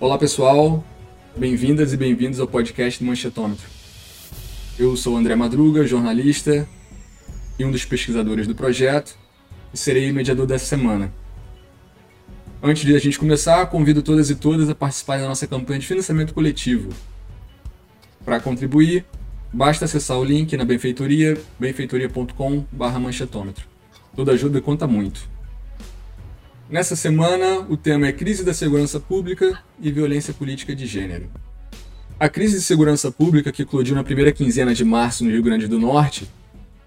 Olá pessoal, bem-vindas e bem-vindos ao podcast do Manchetômetro. Eu sou André Madruga, jornalista e um dos pesquisadores do projeto, e serei mediador dessa semana. Antes de a gente começar, convido todas e todas a participarem da nossa campanha de financiamento coletivo. Para contribuir, basta acessar o link na benfeitoria, benfeitoria.com/manchetômetro. Toda ajuda conta muito. Nessa semana, o tema é Crise da Segurança Pública e Violência Política de Gênero. A crise de segurança pública que eclodiu na primeira quinzena de março no Rio Grande do Norte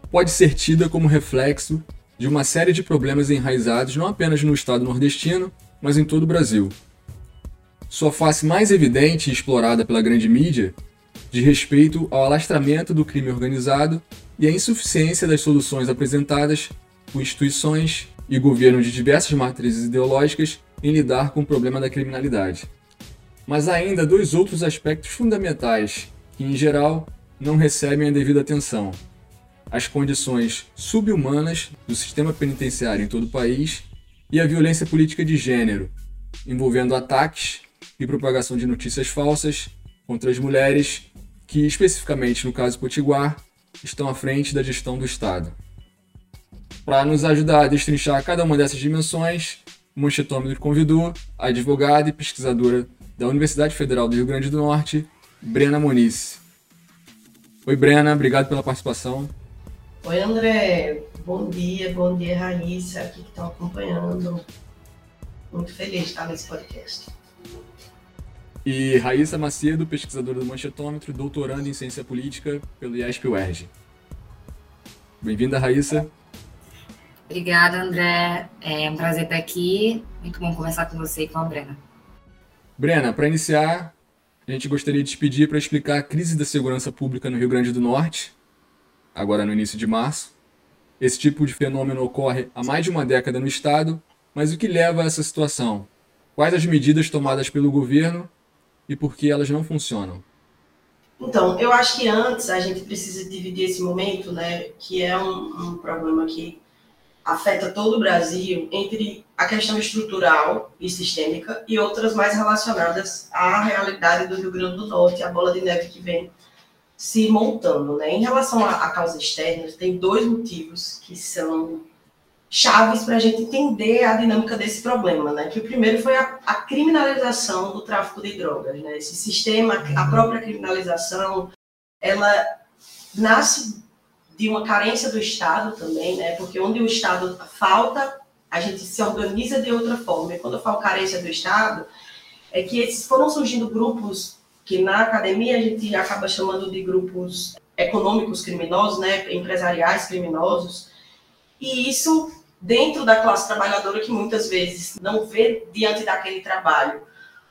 pode ser tida como reflexo de uma série de problemas enraizados não apenas no estado nordestino, mas em todo o Brasil. Sua face mais evidente e explorada pela grande mídia diz respeito ao alastramento do crime organizado e à insuficiência das soluções apresentadas por instituições e governo de diversas matrizes ideológicas em lidar com o problema da criminalidade. Mas há ainda dois outros aspectos fundamentais que, em geral, não recebem a devida atenção: as condições subhumanas do sistema penitenciário em todo o país e a violência política de gênero, envolvendo ataques e propagação de notícias falsas contra as mulheres que, especificamente no caso Potiguar, estão à frente da gestão do Estado. Para nos ajudar a destrinchar cada uma dessas dimensões, o Manchetômetro convidou a advogada e pesquisadora da Universidade Federal do Rio Grande do Norte, Brena Moniz. Oi, Brena, obrigado pela participação. Oi, André. Bom dia, bom dia, Raíssa, aqui que estão acompanhando. Muito feliz de estar nesse podcast. E Raíssa Macedo, pesquisadora do Manchetômetro, doutorando em Ciência Política pelo IESP-UERJ. Bem-vinda, Raíssa. Obrigada, André. É um prazer estar aqui. Muito bom conversar com você e com a Brena. Brena, para iniciar, a gente gostaria de te pedir para explicar a crise da segurança pública no Rio Grande do Norte, agora no início de março. Esse tipo de fenômeno ocorre há mais de uma década no Estado, mas o que leva a essa situação? Quais as medidas tomadas pelo governo e por que elas não funcionam? Então, eu acho que antes a gente precisa dividir esse momento, né, que é um, um problema que afeta todo o Brasil entre a questão estrutural e sistêmica e outras mais relacionadas à realidade do Rio Grande do Norte, a bola de neve que vem se montando. Né? Em relação à, causa externa, tem dois motivos que são chaves para a gente entender a dinâmica desse problema. Né? Que o primeiro foi a, a criminalização do tráfico de drogas. Né? Esse sistema, a própria criminalização, ela nasce de uma carência do Estado também, né? Porque onde o Estado falta, a gente se organiza de outra forma. E quando eu falo carência do Estado, é que esses foram surgindo grupos que na academia a gente acaba chamando de grupos econômicos criminosos, né? Empresariais criminosos. E isso dentro da classe trabalhadora que muitas vezes não vê diante daquele trabalho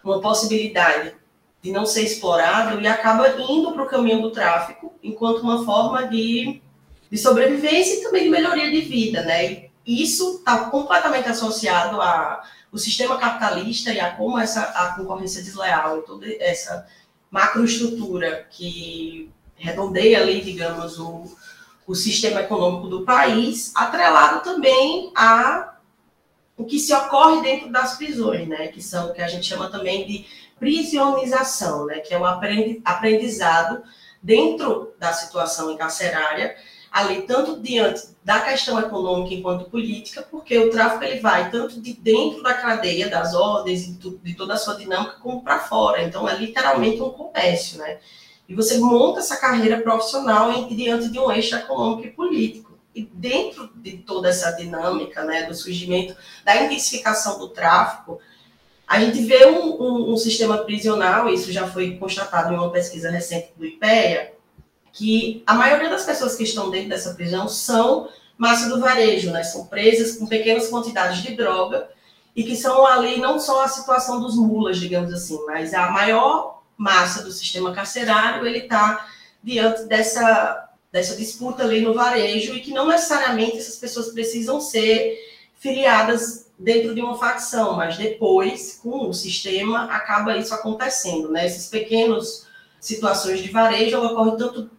uma possibilidade de não ser explorado e acaba indo para o caminho do tráfico enquanto uma forma de de sobrevivência e também de melhoria de vida, né? E isso está completamente associado ao sistema capitalista e a como essa a concorrência desleal e toda essa macroestrutura que redondeia ali, digamos, o, o sistema econômico do país, atrelado também a o que se ocorre dentro das prisões, né, que são o que a gente chama também de prisionização, né, que é um aprendizado dentro da situação encarcerária ali tanto diante da questão econômica enquanto política, porque o tráfico ele vai tanto de dentro da cadeia das ordens e de toda a sua dinâmica como para fora. Então é literalmente um comércio, né? E você monta essa carreira profissional em, diante de um eixo econômico e político. E dentro de toda essa dinâmica, né, do surgimento, da intensificação do tráfico, a gente vê um, um, um sistema prisional, isso já foi constatado em uma pesquisa recente do IPEA, que a maioria das pessoas que estão dentro dessa prisão são massa do varejo, né? São presas com pequenas quantidades de droga e que são ali não só a situação dos mulas, digamos assim, mas a maior massa do sistema carcerário, ele está diante dessa, dessa disputa ali no varejo e que não necessariamente essas pessoas precisam ser filiadas dentro de uma facção, mas depois, com o sistema, acaba isso acontecendo, né? Esses pequenos situações de varejo ocorrem tanto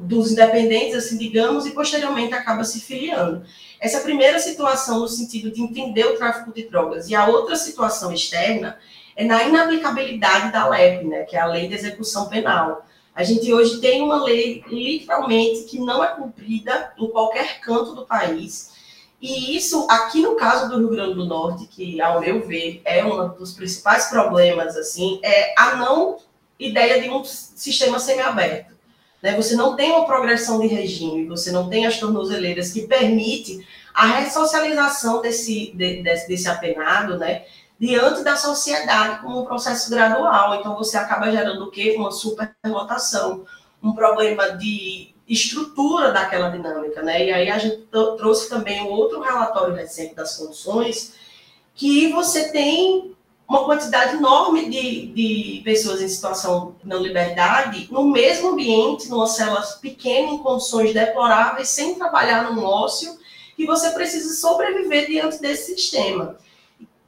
dos independentes, assim, digamos, e posteriormente acaba se filiando. Essa primeira situação no sentido de entender o tráfico de drogas. E a outra situação externa é na inaplicabilidade da LEP, né, que é a Lei de Execução Penal. A gente hoje tem uma lei, literalmente, que não é cumprida em qualquer canto do país. E isso, aqui no caso do Rio Grande do Norte, que, ao meu ver, é um dos principais problemas, assim, é a não ideia de um sistema semiaberto. Né? Você não tem uma progressão de regime, você não tem as tornozeleiras que permite a ressocialização desse, de, desse, desse apenado, né? diante da sociedade como um processo gradual. Então, você acaba gerando o quê? Uma superlotação, um problema de estrutura daquela dinâmica, né? E aí a gente trouxe também outro relatório recente das condições, que você tem uma quantidade enorme de, de pessoas em situação de não liberdade no mesmo ambiente, numa célula pequena, em condições deploráveis, sem trabalhar no ócio, que você precisa sobreviver diante desse sistema.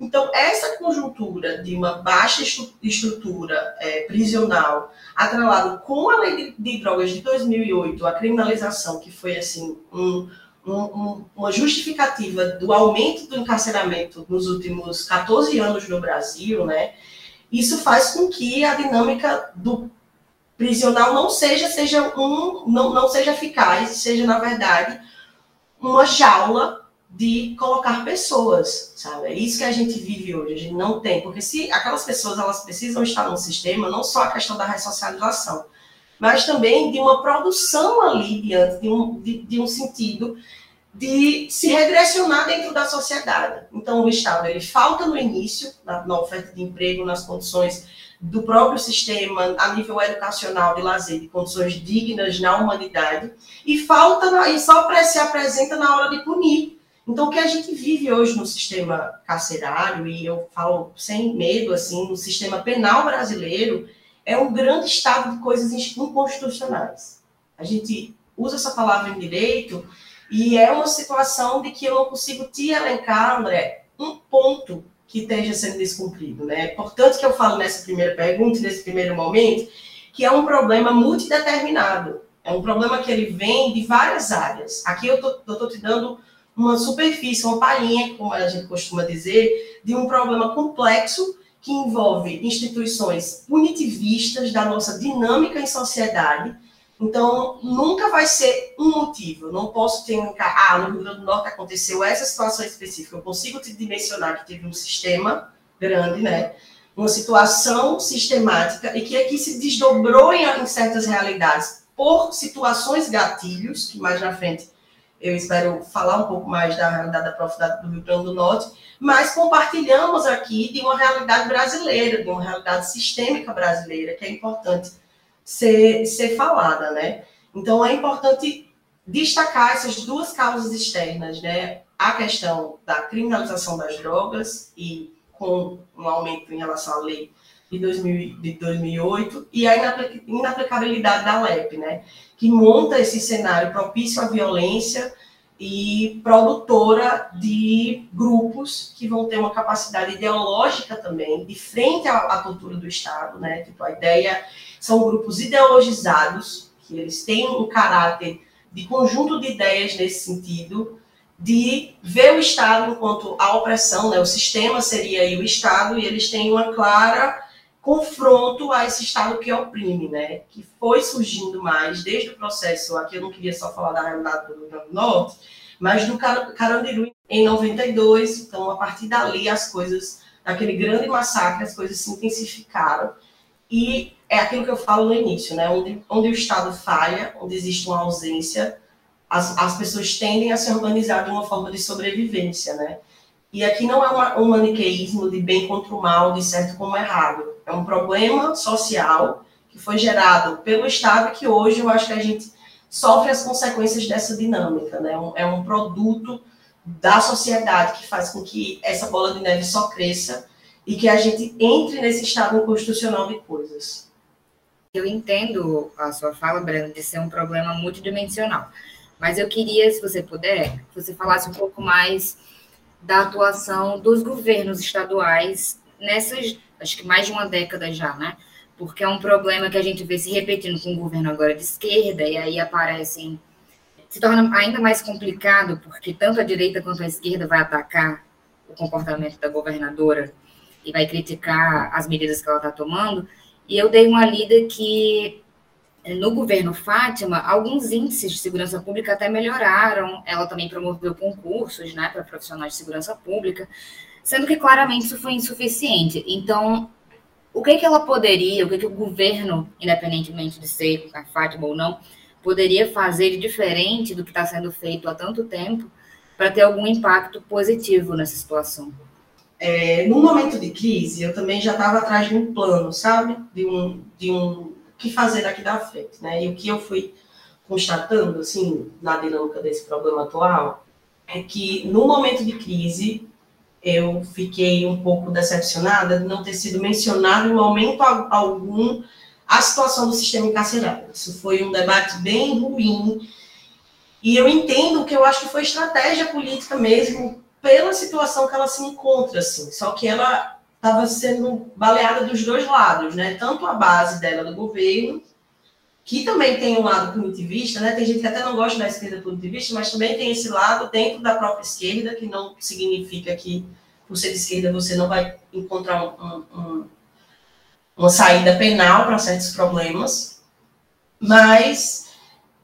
Então, essa conjuntura de uma baixa estrutura é, prisional, atrelado com a lei de, de, drogas de 2008, a criminalização, que foi assim um, um, um, uma justificativa do aumento do encarceramento nos últimos 14 anos no Brasil, né? Isso faz com que a dinâmica do prisional não seja, seja um, não, não seja eficaz, seja, na verdade, uma jaula de colocar pessoas, sabe? É isso que a gente vive hoje, a gente não tem, porque se aquelas pessoas elas precisam estar no sistema, não só a questão da ressocialização, mas também de uma produção ali diante de um, de, de um sentido de se regressionar dentro da sociedade. Então, o Estado ele falta no início, na, na oferta de emprego, nas condições do próprio sistema a nível educacional de lazer, de condições dignas na humanidade, e falta na, e só se apresenta na hora de punir então, o que a gente vive hoje no sistema carcerário, e eu falo sem medo, assim, no sistema penal brasileiro, é um grande estado de coisas inconstitucionais. A gente usa essa palavra em direito e é uma situação de que eu não consigo te elencar, André, um ponto que esteja sendo descumprido. Né? É importante que eu falo nessa primeira pergunta, nesse primeiro momento, que é um problema multideterminado. É um problema que ele vem de várias áreas. Aqui eu estou te dando uma superfície, uma palhinha, como a gente costuma dizer, de um problema complexo que envolve instituições punitivistas da nossa dinâmica em sociedade. Então, nunca vai ser um motivo. não posso ter um ah, no Rio Grande do Norte aconteceu essa situação específica. Eu consigo te dimensionar que teve um sistema grande, né? Uma situação sistemática e que aqui se desdobrou em, em certas realidades por situações gatilhos, que mais na frente eu espero falar um pouco mais da realidade da profundidade do Rio Grande do Norte, mas compartilhamos aqui de uma realidade brasileira, de uma realidade sistêmica brasileira, que é importante ser, ser falada, né? Então, é importante destacar essas duas causas externas, né? A questão da criminalização das drogas e com um aumento em relação à lei de, 2000, de 2008 e a inaplicabilidade da LEP, né? que monta esse cenário propício à violência e produtora de grupos que vão ter uma capacidade ideológica também, de frente à, à tortura do Estado, né? Tipo, a ideia são grupos ideologizados, que eles têm um caráter de conjunto de ideias nesse sentido, de ver o Estado enquanto a opressão, né? O sistema seria aí o Estado, e eles têm uma clara confronto a esse Estado que oprime, né? Que foi surgindo mais desde o processo, aqui eu não queria só falar da realidade do Rio Grande do Norte, mas do Carandiru em 92, então a partir dali as coisas, daquele grande massacre, as coisas se intensificaram e é aquilo que eu falo no início, né? Onde, onde o Estado falha, onde existe uma ausência, as, as pessoas tendem a se organizar de uma forma de sobrevivência, né? E aqui não é uma, um maniqueísmo de bem contra o mal, de certo como errado. É um problema social que foi gerado pelo Estado que hoje eu acho que a gente sofre as consequências dessa dinâmica. Né? É um produto da sociedade que faz com que essa bola de neve só cresça e que a gente entre nesse estado inconstitucional de coisas. Eu entendo a sua fala, Brenda, de ser um problema multidimensional. Mas eu queria, se você puder, que você falasse um pouco mais da atuação dos governos estaduais nessas, acho que mais de uma década já, né? porque é um problema que a gente vê se repetindo com o governo agora de esquerda, e aí aparecem. Se torna ainda mais complicado, porque tanto a direita quanto a esquerda vai atacar o comportamento da governadora e vai criticar as medidas que ela está tomando. E eu dei uma lida que no governo Fátima, alguns índices de segurança pública até melhoraram. Ela também promoveu concursos né, para profissionais de segurança pública, sendo que claramente isso foi insuficiente. Então, o que, que ela poderia, o que, que o governo, independentemente de ser a Fátima ou não, poderia fazer de diferente do que está sendo feito há tanto tempo para ter algum impacto positivo nessa situação? É, no momento de crise, eu também já estava atrás de um plano, sabe? De um, de um que fazer daqui da frente, né? E o que eu fui constatando, assim, na dinâmica desse problema atual, é que no momento de crise eu fiquei um pouco decepcionada de não ter sido mencionado em momento algum a situação do sistema encarcerário. Isso foi um debate bem ruim. E eu entendo que eu acho que foi estratégia política mesmo pela situação que ela se encontra, assim. Só que ela estava sendo baleada dos dois lados, né? Tanto a base dela do governo, que também tem um lado punitivista, né? Tem gente que até não gosta da esquerda punitivista, mas também tem esse lado dentro da própria esquerda, que não significa que por ser de esquerda você não vai encontrar um, um, uma saída penal para certos problemas. Mas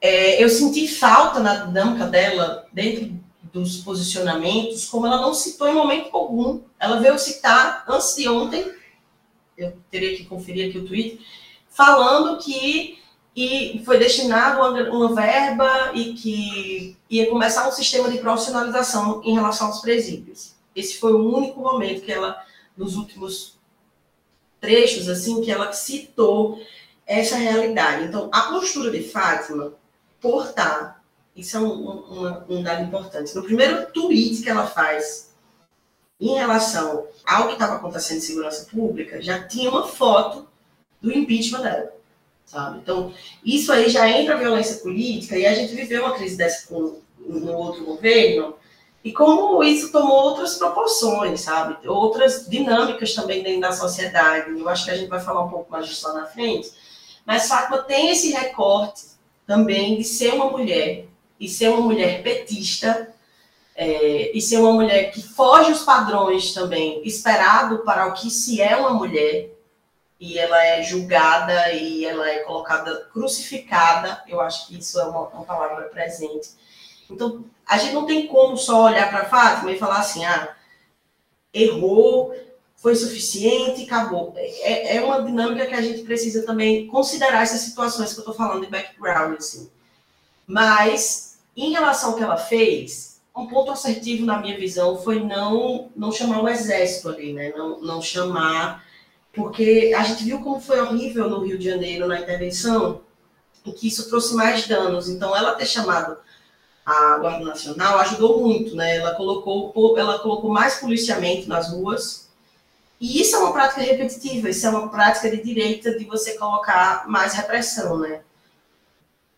é, eu senti falta na dinâmica dela dentro dos posicionamentos, como ela não citou em momento algum. Ela veio citar antes de ontem, eu teria que conferir aqui o tweet, falando que e foi destinado uma, verba e que ia começar um sistema de profissionalização em relação aos presídios. Esse foi o único momento que ela, nos últimos trechos, assim, que ela citou essa realidade. Então, a postura de Fátima, por estar isso é um, um, um dado importante. No primeiro tweet que ela faz em relação ao que estava acontecendo em segurança pública, já tinha uma foto do impeachment dela. Sabe? Então, isso aí já entra a violência política, e a gente viveu uma crise dessa com, no outro governo, e como isso tomou outras proporções, sabe? Outras dinâmicas também dentro da sociedade. Eu acho que a gente vai falar um pouco mais disso lá na frente. Mas Fátima tem esse recorte também de ser uma mulher e ser uma mulher petista é, e ser uma mulher que foge os padrões também esperado para o que se é uma mulher e ela é julgada e ela é colocada crucificada. Eu acho que isso é uma, uma palavra presente. Então a gente não tem como só olhar para Fátima e falar assim ah errou foi suficiente acabou. É, é uma dinâmica que a gente precisa também considerar essas situações que eu estou falando de background assim. Mas, em relação ao que ela fez, um ponto assertivo na minha visão foi não, não chamar o exército ali, né? Não, não chamar, porque a gente viu como foi horrível no Rio de Janeiro na intervenção, e que isso trouxe mais danos. Então, ela ter chamado a Guarda Nacional ajudou muito, né? Ela colocou, ela colocou mais policiamento nas ruas. E isso é uma prática repetitiva, isso é uma prática de direita de você colocar mais repressão, né?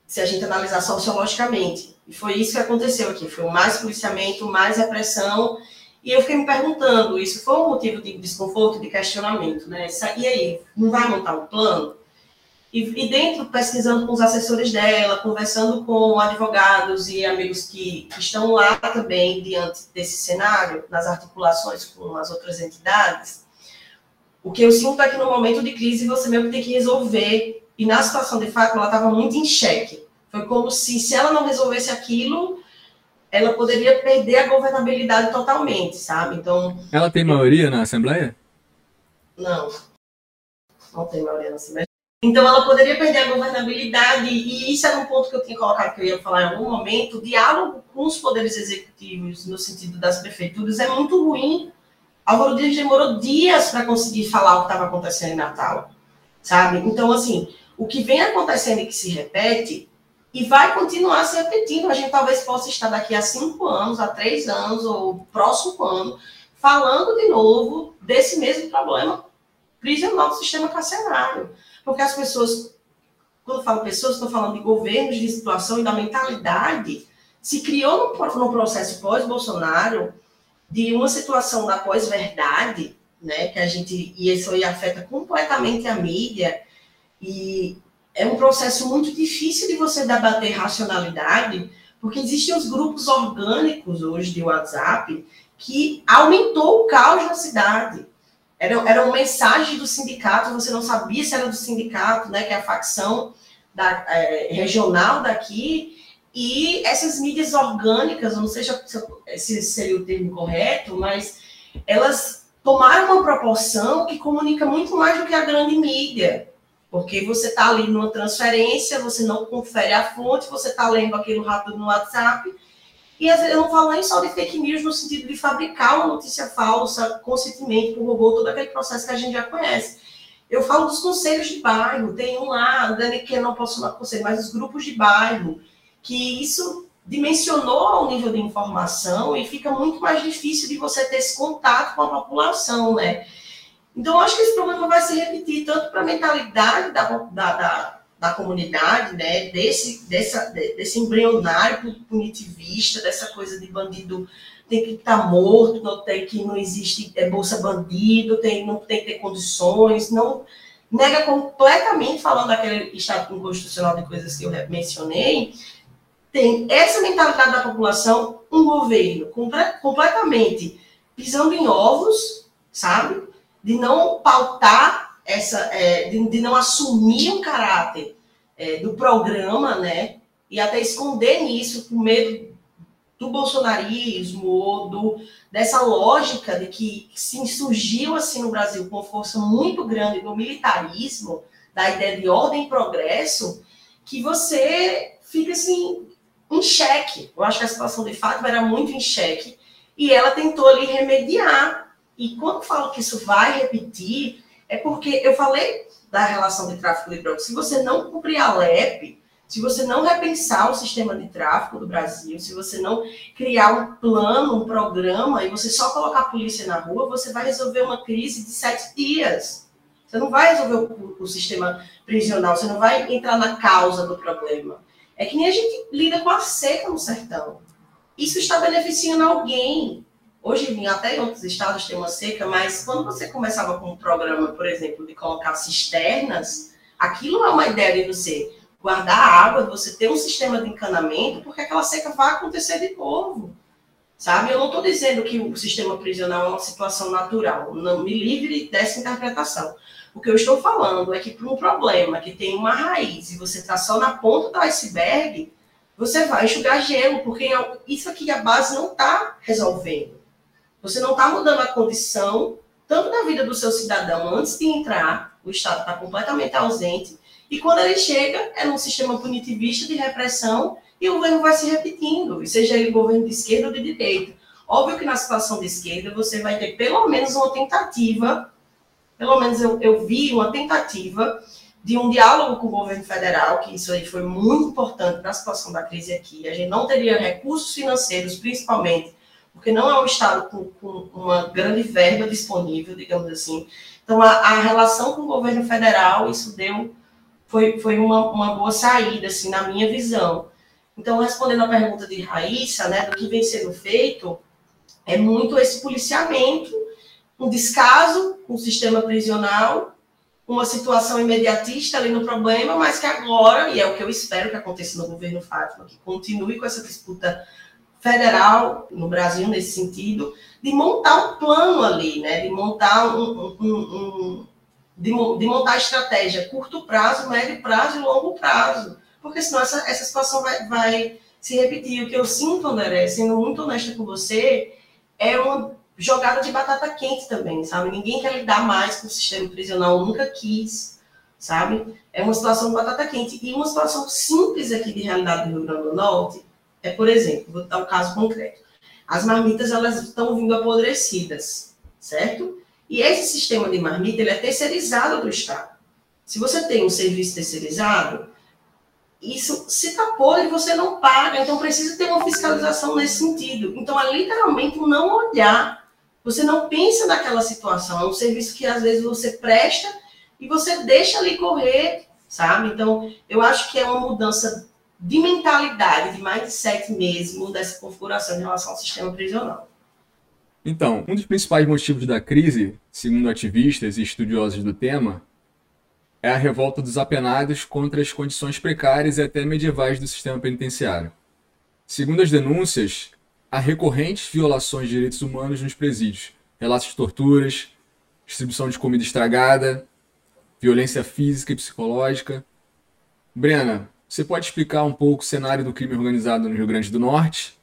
se a gente analisar sociologicamente. E foi isso que aconteceu aqui, foi mais policiamento, mais repressão, e eu fiquei me perguntando, isso foi um motivo de desconforto, de questionamento, né? E aí, não vai montar um plano? E, e dentro, pesquisando com os assessores dela, conversando com advogados e amigos que, que estão lá também diante desse cenário, nas articulações com as outras entidades, o que eu sinto é que no momento de crise você mesmo tem que resolver e na situação de fato, ela estava muito em xeque. Foi como se, se ela não resolvesse aquilo, ela poderia perder a governabilidade totalmente, sabe? Então. Ela tem maioria na Assembleia? Não. Não tem maioria na Assembleia. Então, ela poderia perder a governabilidade, e isso era um ponto que eu tinha colocado que eu ia falar em algum momento. O diálogo com os poderes executivos, no sentido das prefeituras, é muito ruim. Álvaro Dias demorou dias para conseguir falar o que estava acontecendo em Natal, sabe? Então, assim, o que vem acontecendo e que se repete e vai continuar se repetindo. A gente talvez possa estar daqui a cinco anos, a três anos, ou próximo ano, falando de novo desse mesmo problema prisional do sistema carcerário. Porque as pessoas, quando falo pessoas, estou falando de governos, de situação e da mentalidade, se criou no, no processo pós-Bolsonaro de uma situação da pós-verdade, né, que a gente, e isso aí afeta completamente a mídia, E é um processo muito difícil de você debater racionalidade, porque existem os grupos orgânicos hoje de WhatsApp que aumentou o caos na cidade. Era, era uma mensagem do sindicato, você não sabia se era do sindicato, né, que é a facção da, é, regional daqui, e essas mídias orgânicas, não sei se seria o termo correto, mas elas tomaram uma proporção que comunica muito mais do que a grande mídia. Porque você está ali numa transferência, você não confere a fonte, você está lendo aquilo rápido no WhatsApp. E eu não falo nem só de fake news no sentido de fabricar uma notícia falsa conscientemente por robô, todo aquele processo que a gente já conhece. Eu falo dos conselhos de bairro, tem um lá, Dani, que eu não posso falar conselho, mas os grupos de bairro, que isso dimensionou ao nível de informação e fica muito mais difícil de você ter esse contato com a população, né? Então, acho que esse problema vai se repetir tanto para a mentalidade da, da, da, da, comunidade, né? Desse, dessa, desse embrionário punitivista, dessa coisa de bandido tem que estar tá morto, não tem que não existe é, bolsa bandido, tem, não tem que ter condições, não nega completamente, falando daquele estado inconstitucional de coisas que eu mencionei, tem essa mentalidade da população, um governo completamente pisando em ovos, sabe? De não pautar essa, é, de, de, não assumir um caráter é, do programa, né? E até esconder nisso com medo do bolsonarismo ou do, dessa lógica de que se surgiu assim no Brasil com força muito grande do militarismo, da ideia de ordem e progresso, que você fica assim em xeque. Eu acho que a situação de Fátima era muito em xeque e ela tentou ali remediar. E quando falo que isso vai repetir, é porque eu falei da relação de tráfico de drogas. Se você não cumprir a LEP, se você não repensar o sistema de tráfico do Brasil, se você não criar um plano, um programa, e você só colocar a polícia na rua, você vai resolver uma crise de sete dias. Você não vai resolver o, o sistema prisional, você não vai entrar na causa do problema. É que nem a gente lida com a seca no sertão. Isso está beneficiando alguém. Hoje, até em outros estados tem uma seca, mas quando você começava com um programa, por exemplo, de colocar cisternas, aquilo é uma ideia de você guardar água, de você ter um sistema de encanamento, porque aquela seca vai acontecer de novo. Sabe? Eu não estou dizendo que o sistema prisional é uma situação natural. Não me livre dessa interpretação. O que eu estou falando é que para um problema que tem uma raiz e você está só na ponta do iceberg, você vai enxugar gelo, porque isso aqui a base não está resolvendo. Você não está mudando a condição, tanto da vida do seu cidadão antes de entrar, o Estado está completamente ausente, e quando ele chega, é num sistema punitivista de repressão, e o governo vai se repetindo, seja ele governo de esquerda ou de direita. Óbvio que na situação de esquerda você vai ter pelo menos uma tentativa pelo menos eu, eu vi uma tentativa de um diálogo com o governo federal, que isso aí foi muito importante na situação da crise aqui. A gente não teria recursos financeiros, principalmente, porque não é um Estado com, com uma grande verba disponível, digamos assim. Então, a, a, relação com o governo federal, isso deu, foi, foi uma, uma boa saída, assim, na minha visão. Então, respondendo a pergunta de Raíssa, né, do que vem sendo feito, é muito esse policiamento um descaso com o sistema prisional, uma situação imediatista ali no problema, mas que agora, e é o que eu espero que aconteça no governo Fátima, que continue com essa disputa federal no Brasil nesse sentido, de montar um plano ali, né? de montar um, um, um de, de, montar estratégia curto prazo, médio prazo e longo prazo, porque senão essa, essa situação vai, vai se repetir. O que eu sinto, André, sendo muito honesta com você, é uma jogada de batata quente também, sabe? Ninguém quer lidar mais com o sistema prisional, nunca quis, sabe? É uma situação de batata quente. E uma situação simples aqui de realidade do Rio Grande do Norte é, por exemplo, vou dar um caso concreto. As marmitas, elas estão vindo apodrecidas, certo? E esse sistema de marmita, ele é terceirizado do Estado. Se você tem um serviço terceirizado, isso se está podre, você não paga, então precisa ter uma fiscalização nesse sentido. Então, é literalmente não olhar você não pensa naquela situação, é um serviço que às vezes você presta e você deixa ali correr, sabe? Então, eu acho que é uma mudança de mentalidade, de mindset mesmo, dessa configuração em relação ao sistema prisional. Então, um dos principais motivos da crise, segundo ativistas e estudiosos do tema, é a revolta dos apenados contra as condições precárias e até medievais do sistema penitenciário. Segundo as denúncias, há recorrentes violações de direitos humanos nos presídios, relatos de torturas, distribuição de comida estragada, violência física e psicológica. Brena, você pode explicar um pouco o cenário do crime organizado no Rio Grande do Norte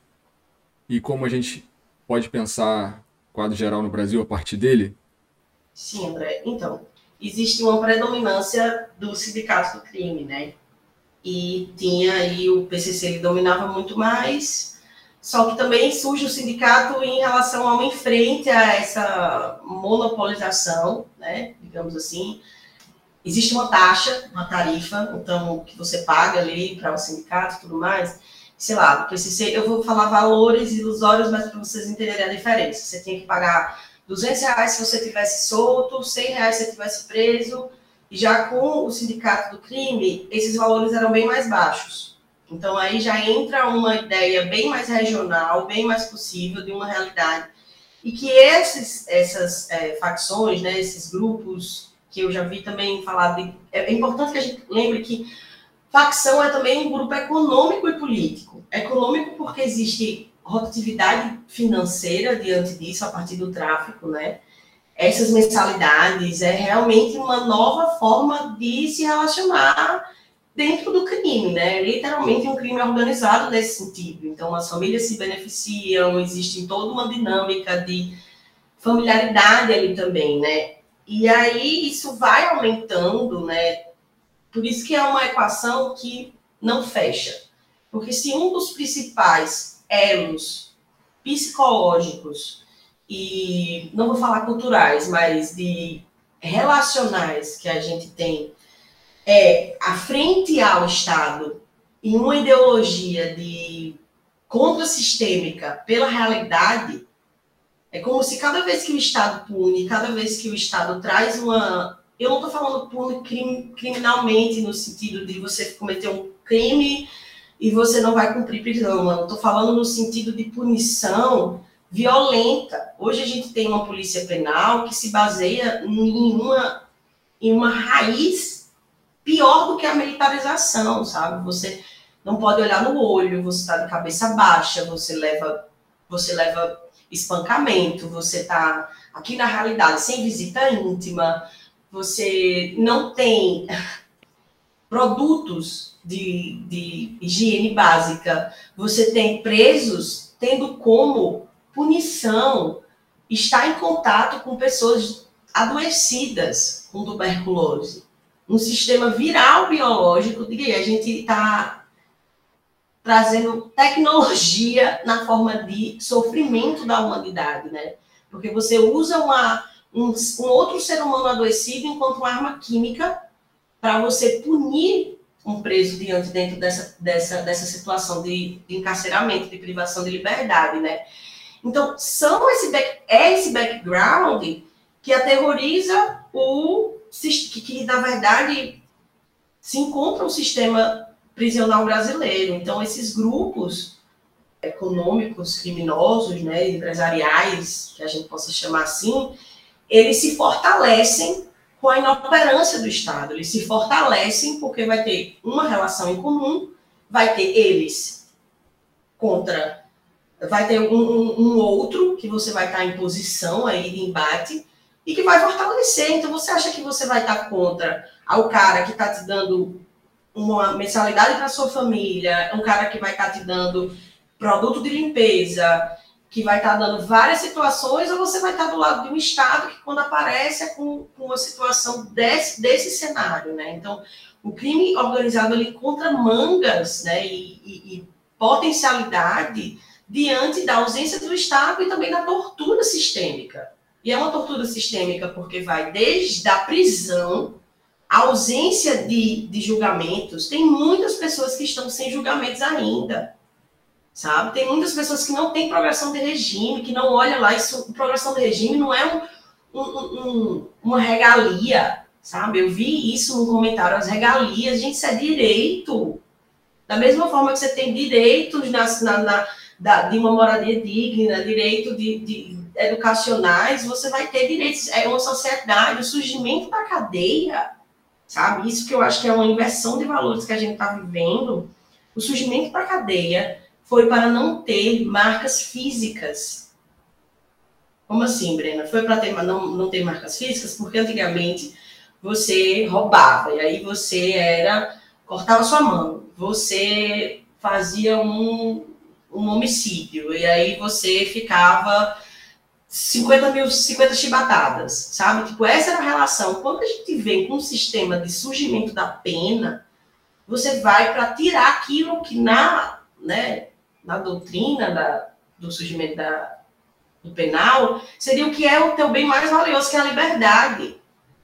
e como a gente pode pensar quadro geral no Brasil a partir dele? Sim, André. Então, existe uma predominância do sindicato do crime, né? E tinha aí o PCC, ele dominava muito mais, só que também surge o sindicato em relação a uma em frente a essa monopolização, né? Digamos assim. Existe uma taxa, uma tarifa, então, que você paga ali para o sindicato e tudo mais sei lá, do eu vou falar valores ilusórios, mas para vocês entenderem a diferença. Você tinha que pagar 200 reais se você tivesse solto, 100 reais se você tivesse preso, e já com o sindicato do crime, esses valores eram bem mais baixos. Então aí já entra uma ideia bem mais regional, bem mais possível de uma realidade. E que esses, essas é, facções, né, esses grupos que eu já vi também falar de. É, é importante que a gente lembre que facção é também um grupo econômico e político. Econômico porque existe rotatividade financeira diante disso, a partir do tráfico, né? Essas mensalidades é realmente uma nova forma de se relacionar dentro do crime, né? Literalmente um crime organizado nesse sentido. Então, as famílias se beneficiam, existe toda uma dinâmica de familiaridade ali também, né? E aí isso vai aumentando, né? Por isso que é uma equação que não fecha. Porque se um dos principais elos psicológicos e não vou falar culturais, mas de relacionais que a gente tem é a frente ao Estado em uma ideologia de contra-sistêmica pela realidade, é como se cada vez que o Estado pune, cada vez que o Estado traz uma. Eu não estou falando pune crim, criminalmente, no sentido de você cometer um crime e você não vai cumprir prisão. Eu estou falando no sentido de punição violenta. Hoje a gente tem uma polícia penal que se baseia em uma, em uma raiz pior do que a militarização, sabe? Você não pode olhar no olho, você está de cabeça baixa, você leva, você leva espancamento, você está aqui na realidade sem visita íntima, você não tem produtos de, de higiene básica, você tem presos tendo como punição estar em contato com pessoas adoecidas com tuberculose. Um sistema viral biológico, que a gente está trazendo tecnologia na forma de sofrimento da humanidade, né? Porque você usa uma, um, um outro ser humano adoecido enquanto uma arma química para você punir um preso diante dentro dessa, dessa, dessa situação de, de encarceramento, de privação de liberdade, né? Então, são esse back, é esse background que aterroriza o que, que, na verdade, se encontra o sistema prisional brasileiro. Então, esses grupos econômicos, criminosos, né, empresariais, que a gente possa chamar assim, eles se fortalecem com a inoperância do Estado. Eles se fortalecem porque vai ter uma relação em comum, vai ter eles contra, vai ter um, um outro que você vai estar em posição aí de embate e que vai fortalecer. Então você acha que você vai estar contra ao cara que está te dando uma mensalidade para sua família, um cara que vai estar te dando produto de limpeza, que vai estar dando várias situações, ou você vai estar do lado de um Estado que, quando aparece, é com, com uma situação desse, desse cenário, né? Então, o crime organizado ali contra mangas, né, e, e, e potencialidade diante da ausência do Estado e também da tortura sistêmica. E é uma tortura sistêmica porque vai desde a prisão, a ausência de, de julgamentos. Tem muitas pessoas que estão sem julgamentos ainda sabe? Tem muitas pessoas que não têm progressão de regime, que não olham lá, isso, progressão de regime não é um, um, um, uma regalia, sabe? Eu vi isso no comentário, as regalias, gente, isso é direito. Da mesma forma que você tem direitos na, na, da, de uma moradia digna, direito de, de, educacionais, você vai ter direitos. É uma sociedade, o surgimento da cadeia sabe? Isso que eu acho que é uma inversão de valores que a gente está vivendo. O surgimento da cadeia foi para não ter marcas físicas. Como assim, Brena? Foi para não, não ter marcas físicas? Porque antigamente você roubava, e aí você era cortava sua mão, você fazia um, um homicídio, e aí você ficava 50 mil, 50 chibatadas, sabe? Tipo, essa era a relação. Quando a gente vem com um sistema de surgimento da pena, você vai para tirar aquilo que na, né, na doutrina da, do surgimento da, do penal seria o que é o teu bem mais valioso, que é a liberdade.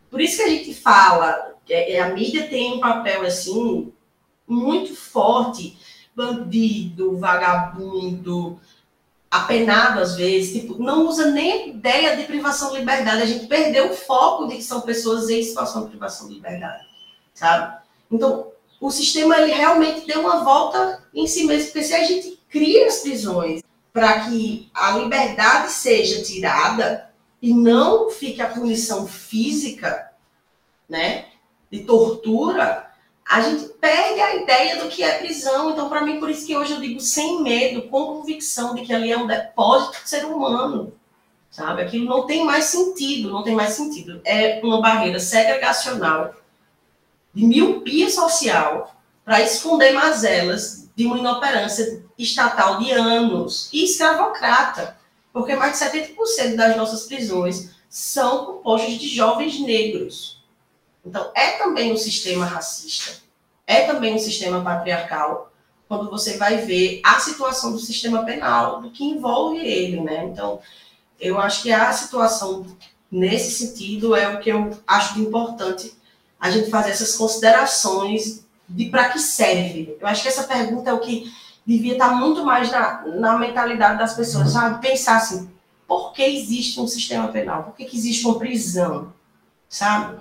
Por isso que a gente fala, que é, a mídia tem um papel assim muito forte, bandido, vagabundo, apenado às vezes, tipo, não usa nem ideia de privação de liberdade. A gente perdeu o foco de que são pessoas em situação de privação de liberdade, sabe? Então, o sistema ele realmente deu uma volta em si mesmo, porque se a gente cria as prisões para que a liberdade seja tirada e não fique a punição física, né, de tortura, a gente perde a ideia do que é prisão. Então, para mim, por isso que hoje eu digo sem medo, com convicção de que ali é um depósito de ser humano, sabe? Aquilo não tem mais sentido, não tem mais sentido. É uma barreira segregacional, de miopia social, para esconder mazelas de uma inoperância estatal de anos e escravocrata, porque mais de 70% das nossas prisões são compostas de jovens negros. Então, é também um sistema racista, é também um sistema patriarcal, quando você vai ver a situação do sistema penal, do que envolve ele, né? Então, eu acho que a situação nesse sentido é o que eu acho importante a gente fazer essas considerações de para que serve. Eu acho que essa pergunta é o que devia estar muito mais na, na mentalidade das pessoas, sabe? Pensar assim, por que existe um sistema penal? Por que, que existe uma prisão? Sabe?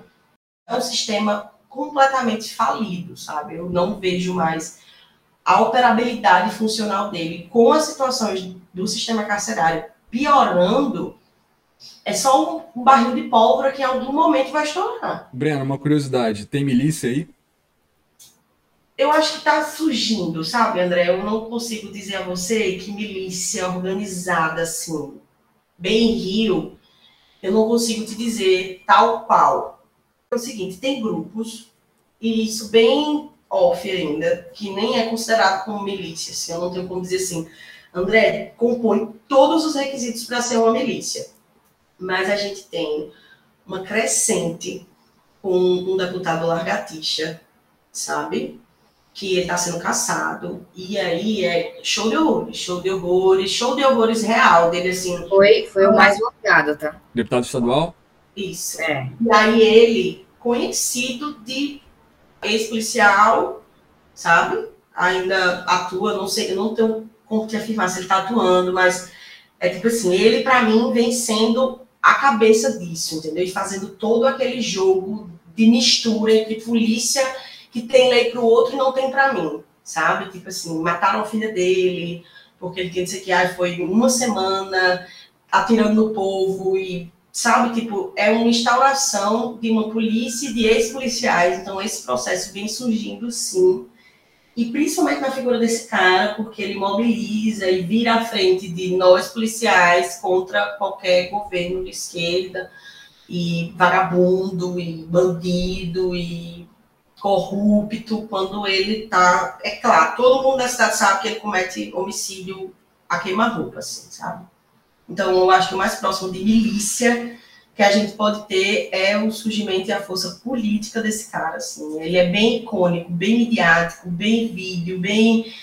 É um sistema completamente falido, sabe? Eu não vejo mais a operabilidade funcional dele com as situações do sistema carcerário piorando. É só um barril de pólvora que em algum momento vai estourar. Breno, uma curiosidade: tem milícia aí? Eu acho que está surgindo, sabe, André? Eu não consigo dizer a você que milícia organizada, assim, bem Rio, eu não consigo te dizer tal qual é o seguinte, tem grupos, e isso bem off ainda, que nem é considerado como milícia, assim, eu não tenho como dizer assim, André compõe todos os requisitos para ser uma milícia. Mas a gente tem uma crescente com um deputado largatixa, sabe? Que ele está sendo caçado. E aí é show de horrores, show de horrores, show de horrores real dele, assim. Foi, foi o mais votado, tá? Deputado estadual? Isso. É. E aí ele, conhecido de ex-policial, sabe? Ainda atua, não sei, eu não tenho como te afirmar se ele está atuando, mas é tipo assim, ele para mim vem sendo a cabeça disso, entendeu? E fazendo todo aquele jogo de mistura entre polícia que tem lei para o outro e não tem para mim, sabe? Tipo assim, mataram a filha dele, porque ele quer dizer que ah, foi uma semana atirando no povo e sabe, tipo, é uma instauração de uma polícia e de ex-policiais, então esse processo vem surgindo sim, e principalmente na figura desse cara, porque ele mobiliza e vira à frente de nós policiais contra qualquer governo de esquerda, e vagabundo, e bandido, e corrupto, quando ele tá, é claro, todo mundo da cidade sabe que ele comete homicídio a queima-roupa, assim, sabe? Então, eu acho que o mais próximo de milícia que a gente pode ter é o surgimento e a força política desse cara. Assim. Ele é bem icônico, bem midiático, bem vídeo, bem,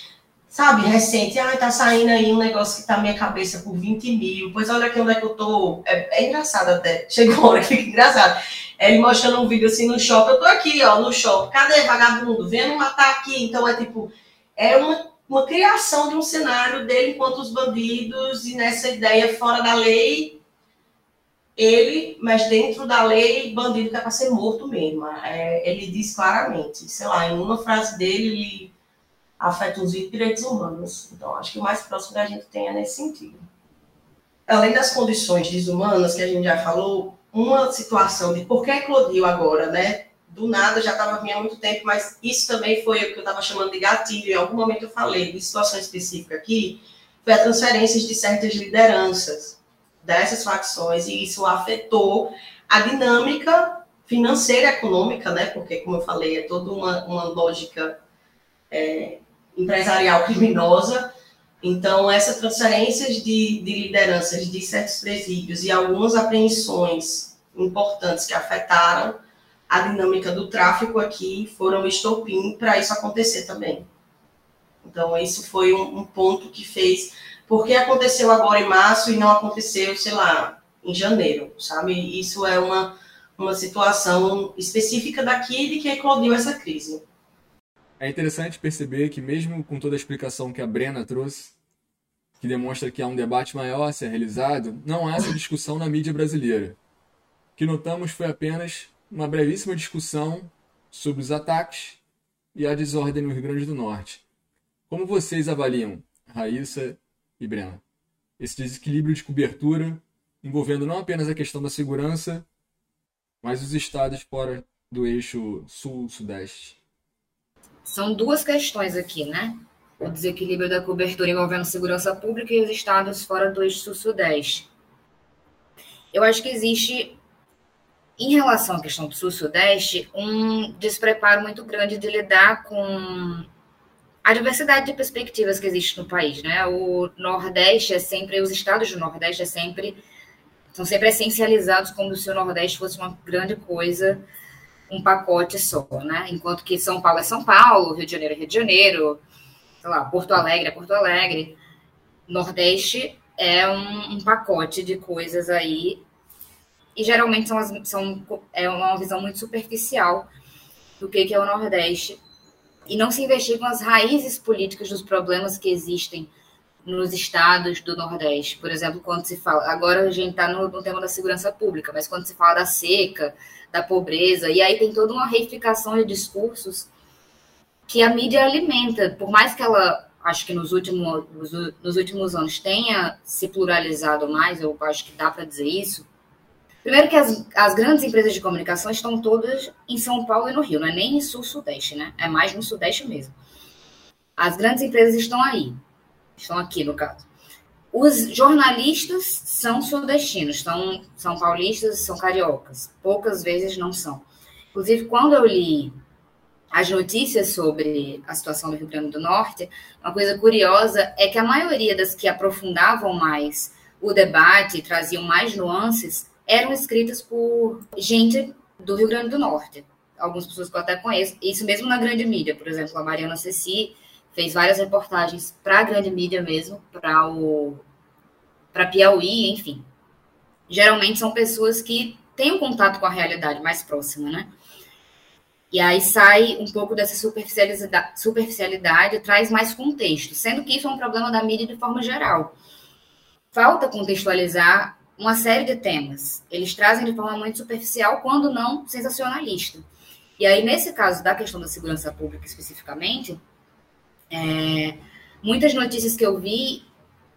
sabe, recente. Ah, tá saindo aí um negócio que tá na minha cabeça por 20 mil. Pois olha aqui onde é que eu tô. É, é engraçado até. Chegou a hora que fica engraçado. Ele mostrando um vídeo assim no shopping. Eu tô aqui, ó, no shopping. Cadê vagabundo? Vendo matar aqui. Então é tipo, é uma uma criação de um cenário dele enquanto os bandidos e nessa ideia fora da lei, ele, mas dentro da lei, bandido que é para ser morto mesmo. É, ele diz claramente, sei lá, em uma frase dele, ele afeta os direitos humanos. Então, acho que o mais próximo que a gente tem é nesse sentido. Além das condições desumanas que a gente já falou, uma situação de por que eclodiu agora, né? Do nada, já estava vindo há muito tempo, mas isso também foi o que eu estava chamando de gatilho. Em algum momento eu falei de situação específica aqui, foi a transferência de certas lideranças dessas facções, e isso afetou a dinâmica financeira econômica, né? Porque, como eu falei, é toda uma, uma lógica é, empresarial criminosa. Então, essas transferências de, de lideranças de certos presídios e algumas apreensões importantes que afetaram a dinâmica do tráfico aqui foram estopim para isso acontecer também. Então, isso foi um, um, ponto que fez. Porque aconteceu agora em março e não aconteceu, sei lá, em janeiro, sabe? Isso é uma, uma situação específica daqui de que eclodiu essa crise. É interessante perceber que, mesmo com toda a explicação que a Brena trouxe, que demonstra que há um debate maior a ser realizado, não há essa discussão na mídia brasileira. O que notamos foi apenas uma brevíssima discussão sobre os ataques e a desordem no Rio Grande do Norte. Como vocês avaliam, Raíssa e Brena, esse desequilíbrio de cobertura envolvendo não apenas a questão da segurança, mas os estados fora do eixo sul-sudeste? São duas questões aqui, né? O desequilíbrio da cobertura envolvendo segurança pública e os estados fora do eixo sul-sudeste. Eu acho que existe, em relação à questão do sul-sudeste, um despreparo muito grande de lidar com a diversidade de perspectivas que existe no país, né? O Nordeste é sempre, os estados do Nordeste é sempre, são sempre essencializados como se o Nordeste fosse uma grande coisa um pacote só, né? Enquanto que São Paulo é São Paulo, Rio de Janeiro é Rio de Janeiro, sei lá, Porto Alegre é Porto Alegre, Nordeste é um, um pacote de coisas aí e geralmente são, as, são é uma visão muito superficial do que, que é o Nordeste e não se investigam as raízes políticas dos problemas que existem nos estados do Nordeste. Por exemplo, quando se fala. Agora a gente está no, no, tema da segurança pública, mas quando se fala da seca, da pobreza, e aí tem toda uma reificação de discursos que a mídia alimenta, por mais que ela, acho que nos últimos, nos últimos anos tenha se pluralizado mais, eu acho que dá para dizer isso. Primeiro que as, as grandes empresas de comunicação estão todas em São Paulo e no Rio, não é nem em Sul-Sudeste, né? É mais no Sudeste mesmo. As grandes empresas estão aí, estão aqui no caso. Os jornalistas são sudestinos, são, são paulistas, são cariocas. Poucas vezes não são. Inclusive, quando eu li as notícias sobre a situação do Rio Grande do Norte, uma coisa curiosa é que a maioria das que aprofundavam mais o debate, traziam mais nuances, eram escritas por gente do Rio Grande do Norte. Algumas pessoas que eu até conheço, isso mesmo na grande mídia, por exemplo, a Mariana Ceci fez várias reportagens para a grande mídia mesmo, para o para Piauí, enfim. Geralmente são pessoas que têm um contato com a realidade mais próxima, né? E aí sai um pouco dessa superficialidade, superficialidade traz mais contexto, sendo que isso é um problema da mídia de forma geral. Falta contextualizar uma série de temas. Eles trazem de forma muito superficial, quando não sensacionalista. E aí, nesse caso da questão da segurança pública especificamente, é, muitas notícias que eu vi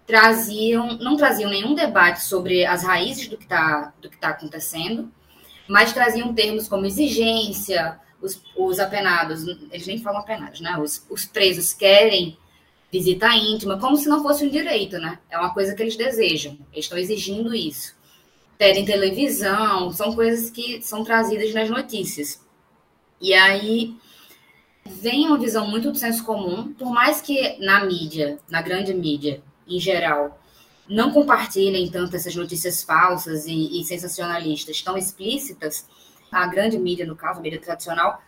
traziam, não traziam nenhum debate sobre as raízes do que está tá acontecendo, mas traziam termos como exigência, os, os apenados, eles nem falam apenados, né? Os, os presos querem visita íntima, como se não fosse um direito, né? É uma coisa que eles desejam, eles estão exigindo isso. Pedem televisão, são coisas que são trazidas nas notícias. E aí vem uma visão muito do senso comum, por mais que na mídia, na grande mídia em geral, não compartilhem tanto essas notícias falsas e, e sensacionalistas tão explícitas, a grande mídia, no caso, a mídia tradicional,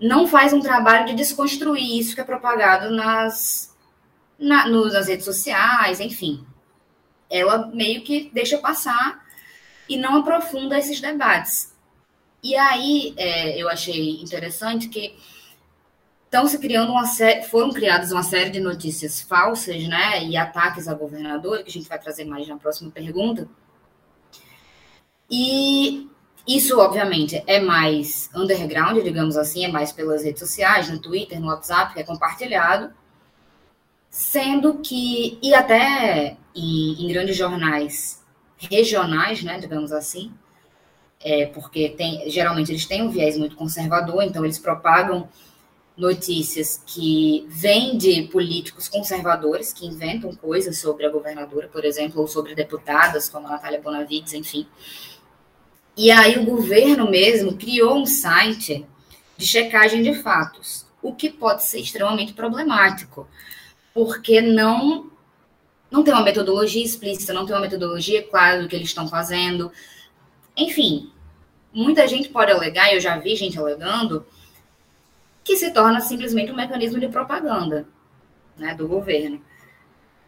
não faz um trabalho de desconstruir isso que é propagado nas, na, nas redes sociais, enfim. Ela meio que deixa passar e não aprofunda esses debates. E aí é, eu achei interessante que estão se criando uma série, foram criadas uma série de notícias falsas, né, e ataques a governador, que a gente vai trazer mais na próxima pergunta. E isso, obviamente, é mais underground, digamos assim, é mais pelas redes sociais, no Twitter, no WhatsApp, que é compartilhado. Sendo que, e até em, em grandes jornais regionais, né, digamos assim, é, porque tem, geralmente eles têm um viés muito conservador, então eles propagam notícias que vêm de políticos conservadores que inventam coisas sobre a governadora, por exemplo, ou sobre deputadas como a Natália Bonavides, enfim. E aí o governo mesmo criou um site de checagem de fatos, o que pode ser extremamente problemático, porque não não tem uma metodologia explícita, não tem uma metodologia clara do que eles estão fazendo. Enfim, muita gente pode alegar, eu já vi gente alegando, que se torna simplesmente um mecanismo de propaganda né, do governo.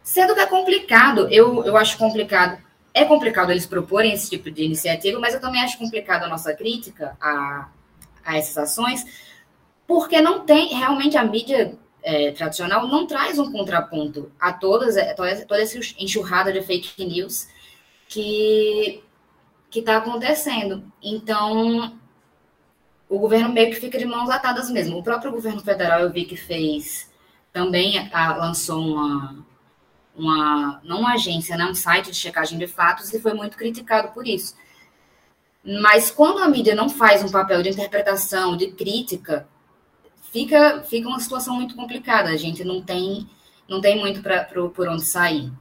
Sendo que é complicado, eu, eu acho complicado, é complicado eles proporem esse tipo de iniciativa, mas eu também acho complicado a nossa crítica a, a essas ações, porque não tem, realmente a mídia é, tradicional não traz um contraponto a todas, é, toda, essa enxurrada de fake news que que está acontecendo. Então, o governo meio que fica de mãos atadas mesmo. O próprio governo federal eu vi que fez também a, lançou uma, uma não uma agência, né, um site de checagem de fatos e foi muito criticado por isso. Mas quando a mídia não faz um papel de interpretação, de crítica, fica, fica uma situação muito complicada. A gente não tem, não tem muito pra, pro, por onde sair.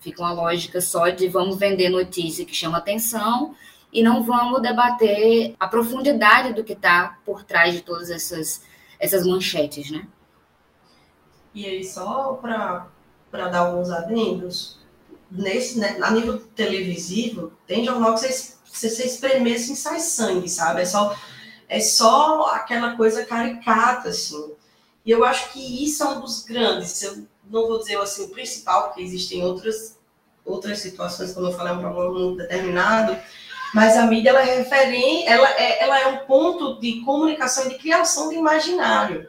Fica uma lógica só de vamos vender notícia que chama atenção e não vamos debater a profundidade do que está por trás de todas essas, essas manchetes, né? E aí, só para dar alguns adendos, nesse, né, a nível televisivo, tem jornal que você, você, você espremer assim, sai sangue, sabe? É só é só aquela coisa caricata, assim. E eu acho que isso é um dos grandes, eu não vou dizer assim o principal, porque existem outras, outras situações, como eu falei, é um problema muito determinado, mas a mídia ela é, ela é, ela é um ponto de comunicação e de criação de imaginário.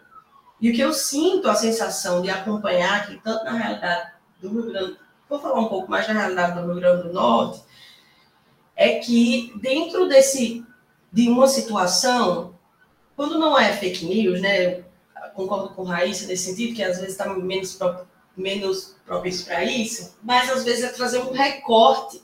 E o que eu sinto, a sensação de acompanhar aqui, tanto na realidade do Rio Grande, vou falar um pouco mais da realidade do Rio Grande do Norte, é que dentro desse de uma situação, quando não é fake news, né? Concordo com Raíssa nesse sentido, que às vezes está menos, menos propício para isso, mas às vezes é trazer um recorte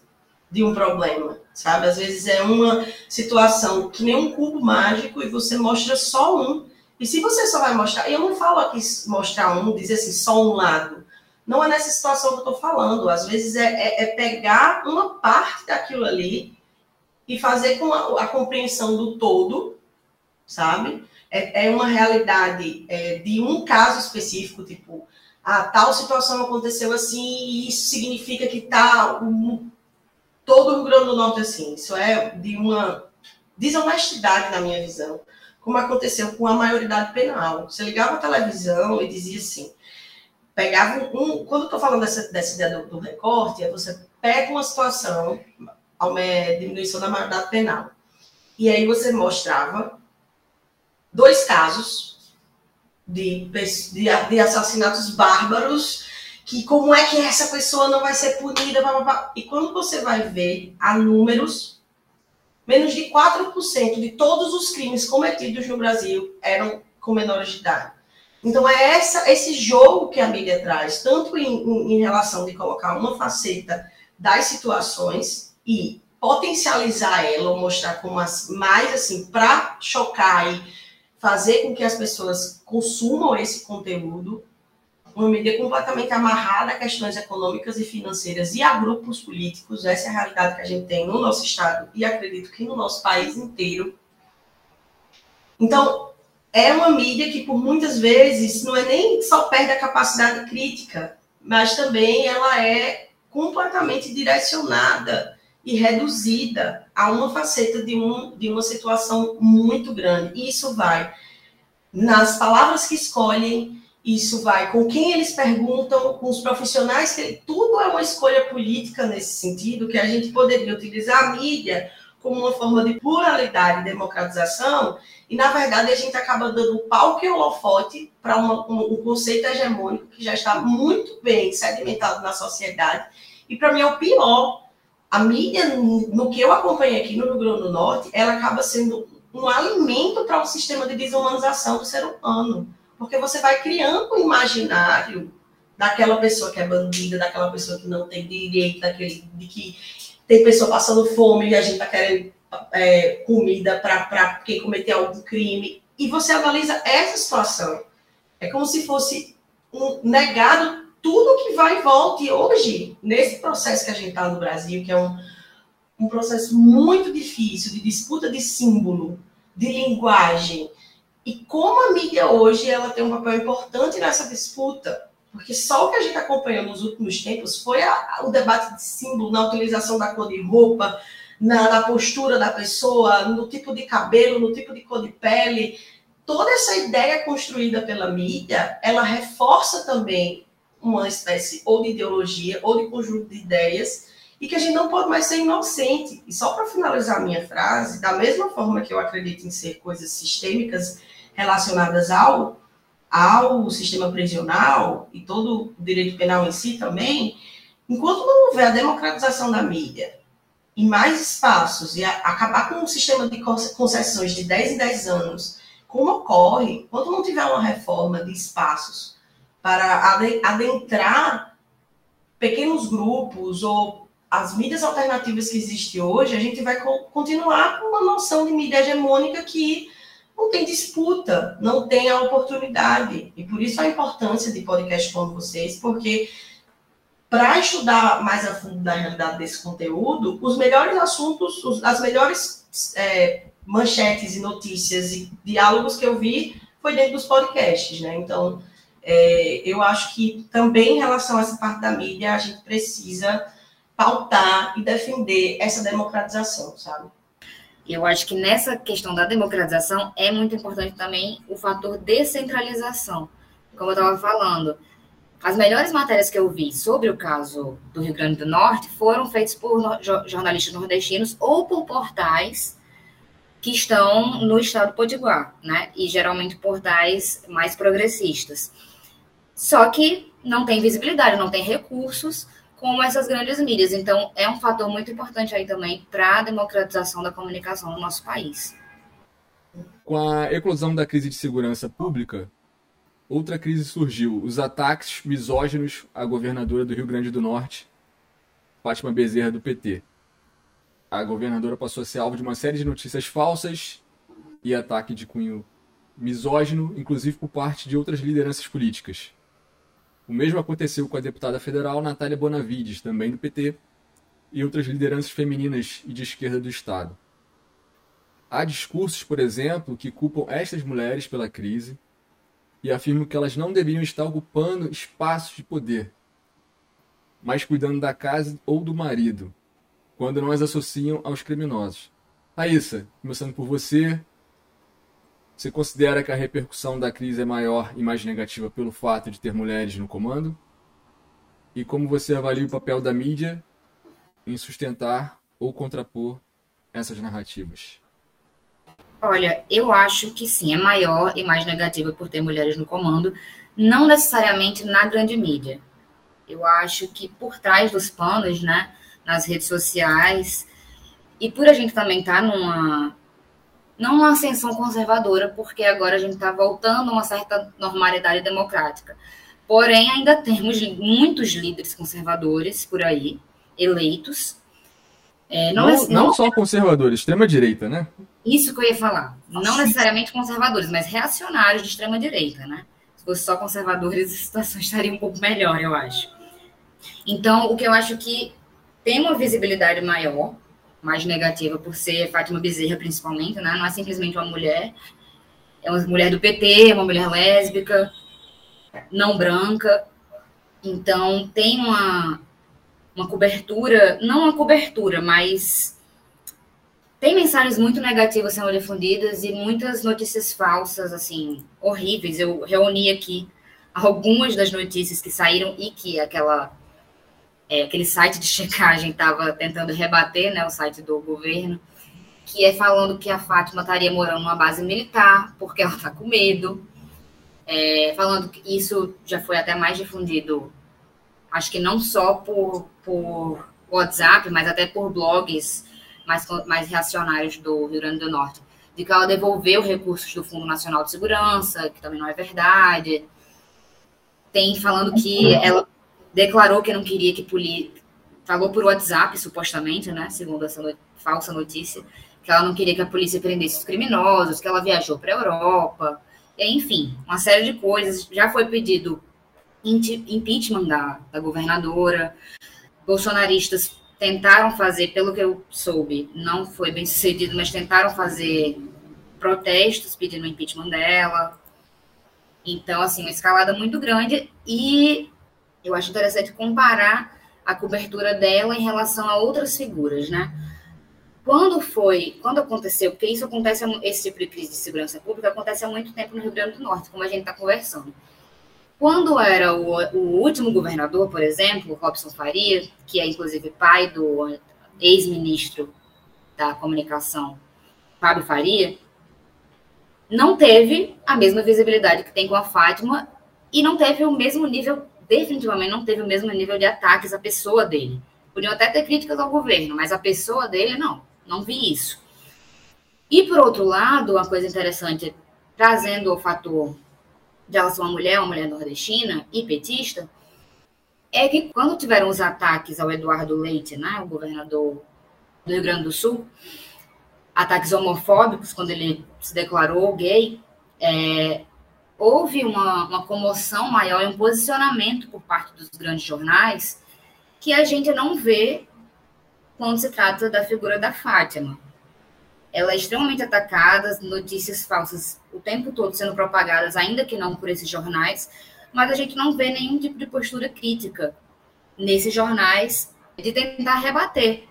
de um problema, sabe? Às vezes é uma situação que nem um cubo mágico e você mostra só um. E se você só vai mostrar, eu não falo aqui mostrar um, dizer assim, só um lado. Não é nessa situação que eu estou falando. Às vezes é, é, é pegar uma parte daquilo ali e fazer com a, a compreensão do todo, sabe? É, é uma realidade é, de um caso específico, tipo, a tal situação aconteceu assim e isso significa que tá um, todo o Rio Grande do Norte assim. Isso é de uma desonestidade na minha visão, como aconteceu com a maioridade penal. Você ligava a televisão e dizia assim, pegava um, quando eu estou falando dessa, dessa ideia do, do recorte, é você pega uma situação, uma diminuição da maioridade penal. E aí você mostrava dois casos de, de, de assassinatos bárbaros, que como é que essa pessoa não vai ser punida, blá, blá, blá. e quando você vai ver a números, menos de 4% de todos os crimes cometidos no Brasil eram com menores de idade. Então é essa, esse jogo que a mídia traz, tanto em, em, em relação de colocar uma faceta das situações, e potencializar ela ou mostrar como as, mais assim para chocar e fazer com que as pessoas consumam esse conteúdo uma mídia completamente amarrada a questões econômicas e financeiras e a grupos políticos. Essa é a realidade que a gente tem no nosso estado e acredito que no nosso país inteiro. Então, é uma mídia que por muitas vezes não é nem só perde a capacidade crítica, mas também ela é completamente direcionada e reduzida a uma faceta de, um, de uma situação muito grande. E isso vai nas palavras que escolhem, isso vai com quem eles perguntam, com os profissionais, que tudo é uma escolha política nesse sentido, que a gente poderia utilizar a mídia como uma forma de pluralidade e democratização, e na verdade a gente acaba dando palco e holofote para um, um conceito hegemônico que já está muito bem sedimentado na sociedade, e para mim é o pior, a mídia, no que eu acompanhei aqui no Rio Grande do Norte, ela acaba sendo um alimento para um sistema de desumanização do ser humano. Porque você vai criando um imaginário daquela pessoa que é bandida, daquela pessoa que não tem direito, daquele, de que tem pessoa passando fome e a gente está querendo é, comida para quem cometeu algum crime. E você analisa essa situação. É como se fosse um negado tudo que vai e volta. E hoje, nesse processo que a gente está no Brasil, que é um, um processo muito difícil de disputa de símbolo, de linguagem, e como a mídia hoje ela tem um papel importante nessa disputa, porque só o que a gente acompanhou nos últimos tempos foi a, o debate de símbolo na utilização da cor de roupa, na, na, postura da pessoa, no tipo de cabelo, no tipo de cor de pele. Toda essa ideia construída pela mídia, ela reforça também uma espécie ou de ideologia ou de conjunto de ideias e que a gente não pode mais ser inocente. E só para finalizar a minha frase, da mesma forma que eu acredito em ser coisas sistêmicas relacionadas ao, ao sistema prisional e todo o direito penal em si também, enquanto não houver a democratização da mídia e mais espaços e a, acabar com um sistema de concessões de 10 em 10 anos, como ocorre, quando não tiver uma reforma de espaços para adentrar pequenos grupos ou as mídias alternativas que existem hoje, a gente vai continuar com uma noção de mídia hegemônica que não tem disputa, não tem a oportunidade. E por isso a importância de podcasts como vocês, porque para estudar mais a fundo da realidade desse conteúdo, os melhores assuntos, as melhores é, manchetes e notícias e diálogos que eu vi foi dentro dos podcasts, né? Então, é, eu acho que também em relação a essa parte da mídia, a gente precisa pautar e defender essa democratização, sabe? Eu acho que nessa questão da democratização é muito importante também o fator descentralização. Como eu estava falando, as melhores matérias que eu vi sobre o caso do Rio Grande do Norte foram feitas por jornalistas nordestinos ou por portais que estão no estado do Potiguar, né? E geralmente portais mais progressistas. Só que não tem visibilidade, não tem recursos como essas grandes mídias. Então, é um fator muito importante aí também para a democratização da comunicação no nosso país. Com a eclosão da crise de segurança pública, outra crise surgiu: os ataques misóginos à governadora do Rio Grande do Norte, Fátima Bezerra, do PT. A governadora passou a ser alvo de uma série de notícias falsas e ataque de cunho misógino, inclusive por parte de outras lideranças políticas. O mesmo aconteceu com a deputada federal Natália Bonavides, também do PT, e outras lideranças femininas e de esquerda do Estado. Há discursos, por exemplo, que culpam estas mulheres pela crise e afirmam que elas não deveriam estar ocupando espaços de poder, mas cuidando da casa ou do marido, quando não as associam aos criminosos. Raíssa, começando por você, você considera que a repercussão da crise é maior e mais negativa pelo fato de ter mulheres no comando? E como você avalia o papel da mídia em sustentar ou contrapor essas narrativas? Olha, eu acho que sim, é maior e mais negativa por ter mulheres no comando, não necessariamente na grande mídia. Eu acho que por trás dos panos, né, nas redes sociais, e por a gente também estar tá numa não uma ascensão conservadora, porque agora a gente está voltando a uma certa normalidade democrática. Porém, ainda temos muitos líderes conservadores por aí, eleitos, é, não, não, não, não, só conservadores, extrema-direita, né? Isso que eu ia falar. Não necessariamente conservadores, mas reacionários de extrema-direita, né? Se fosse só conservadores, a situação estaria um pouco melhor, eu acho. Então, o que eu acho que tem uma visibilidade maior, mais negativa, por ser Fátima Bezerra, principalmente, né? Não é simplesmente uma mulher, é uma mulher do PT, é uma mulher lésbica, não branca. Então, tem uma, uma cobertura, não uma cobertura, mas tem mensagens muito negativas sendo difundidas e muitas notícias falsas, assim, horríveis. Eu reuni aqui algumas das notícias que saíram e que aquela é, aquele site de checagem estava tentando rebater, né, o site do governo, que é falando que a Fátima estaria morando numa base militar porque ela está com medo, é, falando que isso já foi até mais difundido acho que não só por, por WhatsApp, mas até por blogs mais, mais reacionários do Rio Grande do Norte, de que ela devolveu recursos do Fundo Nacional de Segurança, que também não é verdade. Tem falando que ela declarou que não queria que polícia. Falou por WhatsApp, supostamente, né? Segundo essa no... falsa notícia, que ela não queria que a polícia prendesse os criminosos, que ela viajou para a Europa, enfim, uma série de coisas. Já foi pedido impeachment da, da governadora, bolsonaristas tentaram fazer, pelo que eu soube, não foi bem sucedido, mas tentaram fazer protestos pedindo o impeachment dela. Então, assim, uma escalada muito grande e eu acho interessante comparar a cobertura dela em relação a outras figuras, né? Quando foi, quando aconteceu, porque isso acontece, esse tipo de crise de segurança pública acontece há muito tempo no Rio Grande do Norte, como a gente está conversando. Quando era o, o, último governador, por exemplo, Robson Faria, que é inclusive pai do ex-ministro da comunicação, Fábio Faria, não teve a mesma visibilidade que tem com a Fátima e não teve o mesmo nível, definitivamente não teve o mesmo nível de ataques à pessoa dele. Podiam até ter críticas ao governo, mas a pessoa dele, não, não vi isso. E, por outro lado, uma coisa interessante, trazendo o fator de ela ser uma mulher, uma mulher nordestina e petista, é que quando tiveram os ataques ao Eduardo Leite, né, o governador do Rio Grande do Sul, ataques homofóbicos, quando ele se declarou gay, é, houve uma, uma comoção maior e um posicionamento por parte dos grandes jornais que a gente não vê quando se trata da figura da Fátima ela é extremamente atacada, notícias falsas o tempo todo sendo propagadas, ainda que não por esses jornais, mas a gente não vê nenhum tipo de postura crítica nesses jornais de tentar rebater.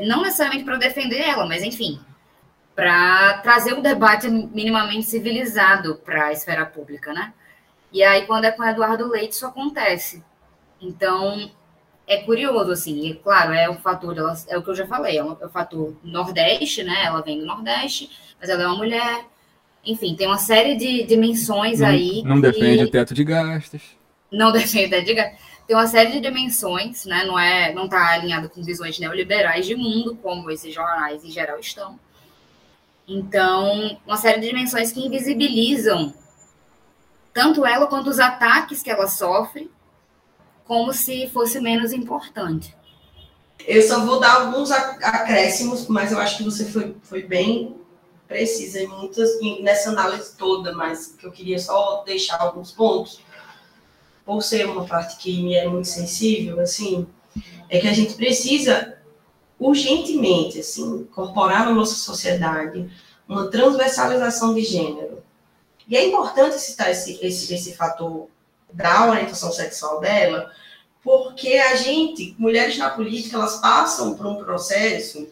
Não necessariamente para defender ela, mas enfim, para trazer um debate minimamente civilizado para a esfera pública, né? E aí, quando é com Eduardo Leite, isso acontece. Então, é curioso, assim, e claro, é o fator, é o que eu já falei, é, um, é o fator Nordeste, né? Ela vem do Nordeste, mas ela é uma mulher. Enfim, tem uma série de dimensões não, aí. Não que, defende o teto de gastos. Não defende o teto de gastos. Tem uma série de dimensões, né? Não é, não está alinhado com visões neoliberais de mundo, como esses jornais em geral estão. Então, uma série de dimensões que invisibilizam tanto ela quanto os ataques que ela sofre como se fosse menos importante. Eu só vou dar alguns acréscimos, mas eu acho que você foi, foi bem precisa em muitas nessa análise toda, mas que eu queria só deixar alguns pontos, por ser uma parte que me é muito sensível, assim, é que a gente precisa urgentemente, assim, incorporar na nossa sociedade uma transversalização de gênero. E é importante citar esse, esse, esse fator da orientação sexual dela, porque a gente, mulheres na política, elas passam por um processo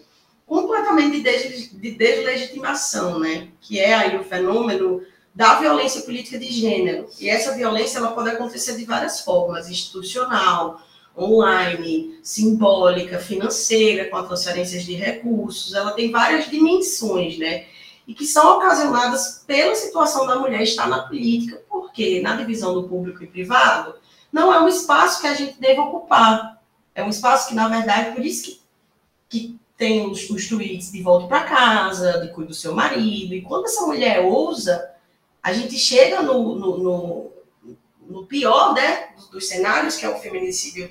completamente de deslegitimação, né? Que é aí o fenômeno da violência política de gênero. E essa violência ela pode acontecer de várias formas, institucional, online, simbólica, financeira, com a transferência de recursos. Ela tem várias dimensões, né? E que são ocasionadas pela situação da mulher estar na política, porque na divisão do público e privado, não é um espaço que a gente deve ocupar. É um espaço que, na verdade, por isso que, que tem os, os tweets de volta para casa, de cuida do seu marido. E quando essa mulher ousa, a gente chega no, no, no, no pior né, dos cenários, que é o feminicídio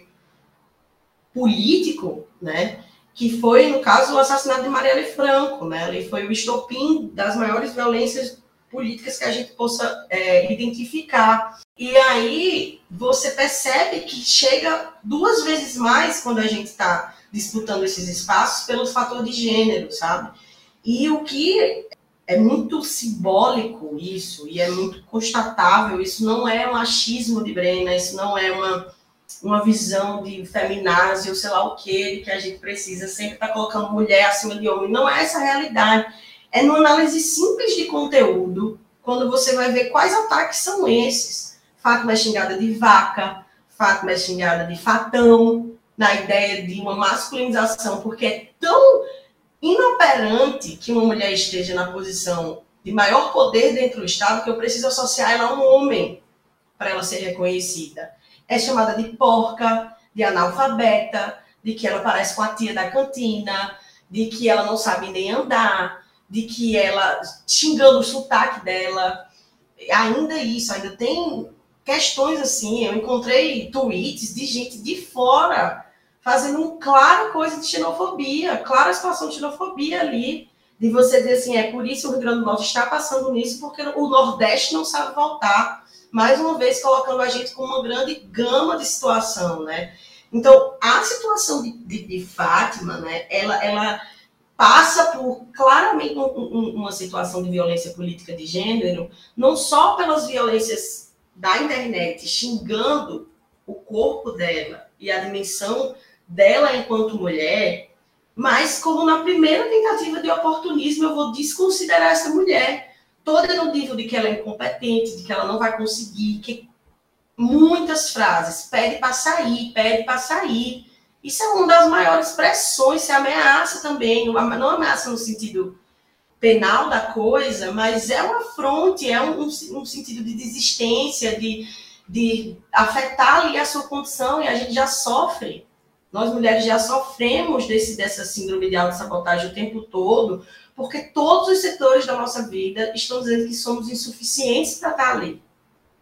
político, né? que foi, no caso, o assassinato de Marielle Franco. Né? Ele foi o estopim das maiores violências políticas que a gente possa é, identificar. E aí você percebe que chega duas vezes mais quando a gente está disputando esses espaços pelo fator de gênero, sabe? E o que é muito simbólico isso, e é muito constatável, isso não é um achismo de Brena, isso não é uma, uma visão de feminazia ou sei lá o que, que a gente precisa sempre estar tá colocando mulher acima de homem. Não é essa a realidade é numa análise simples de conteúdo, quando você vai ver quais ataques são esses. Fátima é xingada de vaca, Fátima é xingada de fatão, na ideia de uma masculinização, porque é tão inoperante que uma mulher esteja na posição de maior poder dentro do Estado que eu preciso associar ela a um homem para ela ser reconhecida. É chamada de porca, de analfabeta, de que ela parece com a tia da cantina, de que ela não sabe nem andar, de que ela, xingando o sotaque dela, ainda isso, ainda tem questões assim, eu encontrei tweets de gente de fora fazendo um clara coisa de xenofobia, clara situação de xenofobia ali, de você dizer assim, é por isso o Rio Grande do Norte está passando nisso, porque o Nordeste não sabe voltar, mais uma vez colocando a gente com uma grande gama de situação, né? Então, a situação de, de, de Fátima, né, ela, ela passa por claramente um, um, uma situação de violência política de gênero, não só pelas violências da internet xingando o corpo dela e a dimensão dela enquanto mulher, mas como na primeira tentativa de oportunismo eu vou desconsiderar essa mulher, toda no nível de que ela é incompetente, de que ela não vai conseguir, que muitas frases, pede para sair, pede para sair. Isso é uma das maiores pressões, se ameaça também, não ameaça no sentido penal da coisa, mas é uma fronte, é um, um sentido de desistência, de, de afetar ali a sua condição, e a gente já sofre nós mulheres já sofremos desse, dessa síndrome de autossabotagem o tempo todo, porque todos os setores da nossa vida estão dizendo que somos insuficientes para estar ali.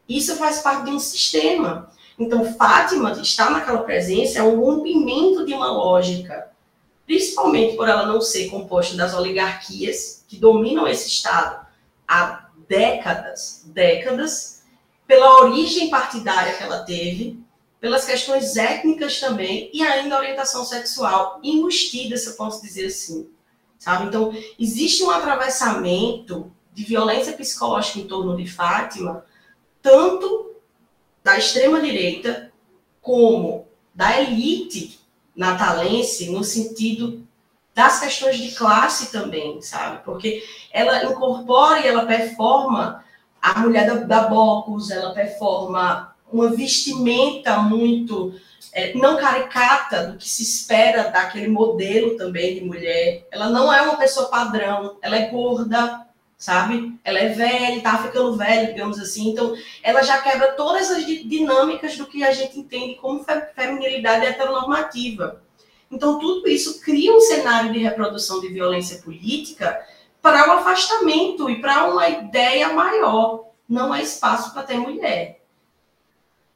Isso faz parte de um sistema. Então, Fátima estar naquela presença é um rompimento de uma lógica, principalmente por ela não ser composta das oligarquias que dominam esse Estado há décadas, décadas, pela origem partidária que ela teve, pelas questões étnicas também e ainda orientação sexual embustida, se eu posso dizer assim, sabe? Então, existe um atravessamento de violência psicológica em torno de Fátima, tanto da extrema direita como da elite natalense, no sentido das questões de classe também, sabe? Porque ela incorpora e ela performa a mulher da, da Bocus, ela performa uma vestimenta muito é, não caricata do que se espera daquele modelo também de mulher. Ela não é uma pessoa padrão, ela é gorda, sabe? Ela é velha, tá ficando velha, digamos assim. Então, ela já quebra todas as dinâmicas do que a gente entende como feminilidade heteronormativa. Então, tudo isso cria um cenário de reprodução de violência política para o um afastamento e para uma ideia maior. Não há espaço para ter mulher.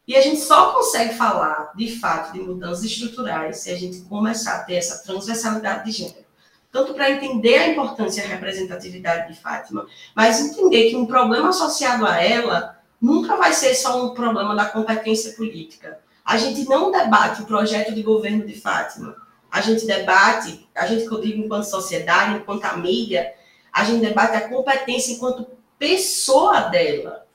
E a gente só consegue falar, de fato, de mudanças estruturais se a gente começar a ter essa transversalidade de gênero. Tanto para entender a importância e a representatividade de Fátima, mas entender que um problema associado a ela nunca vai ser só um problema da competência política. A gente não debate o projeto de governo de Fátima. A gente debate, a gente, eu digo enquanto sociedade, enquanto a mídia, a gente debate a competência enquanto pessoa dela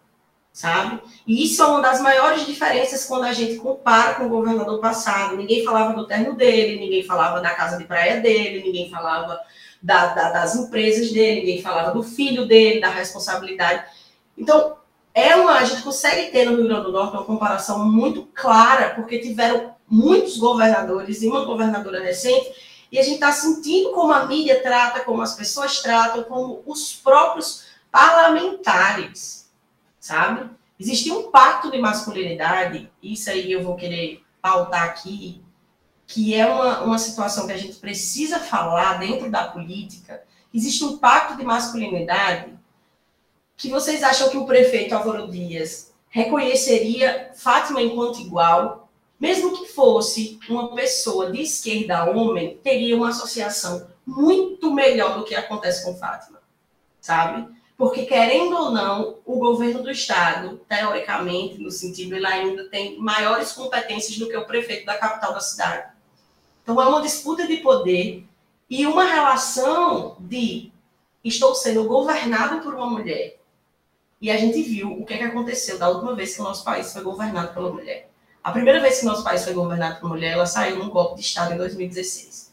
sabe? E isso é uma das maiores diferenças quando a gente compara com o governador passado. Ninguém falava do terno dele, ninguém falava da casa de praia dele, ninguém falava da, da, das empresas dele, ninguém falava do filho dele, da responsabilidade. Então, é uma, a gente consegue ter no Rio Grande do Norte uma comparação muito clara, porque tiveram muitos governadores e uma governadora recente, e a gente está sentindo como a mídia trata, como as pessoas tratam, como os próprios parlamentares sabe? Existia um pacto de masculinidade, isso aí eu vou querer pautar aqui, que é uma, uma situação que a gente precisa falar dentro da política. Existe um pacto de masculinidade que vocês acham que o prefeito Álvaro Dias reconheceria Fátima enquanto igual, mesmo que fosse uma pessoa de esquerda homem, teria uma associação muito melhor do que acontece com Fátima, sabe? Porque, querendo ou não, o governo do Estado, teoricamente, no sentido, ele ainda tem maiores competências do que o prefeito da capital da cidade. Então, é uma disputa de poder e uma relação de estou sendo governado por uma mulher. E a gente viu o que, é que aconteceu da última vez que o nosso país foi governado pela mulher. A primeira vez que o nosso país foi governado por mulher, ela saiu num golpe de Estado em 2016.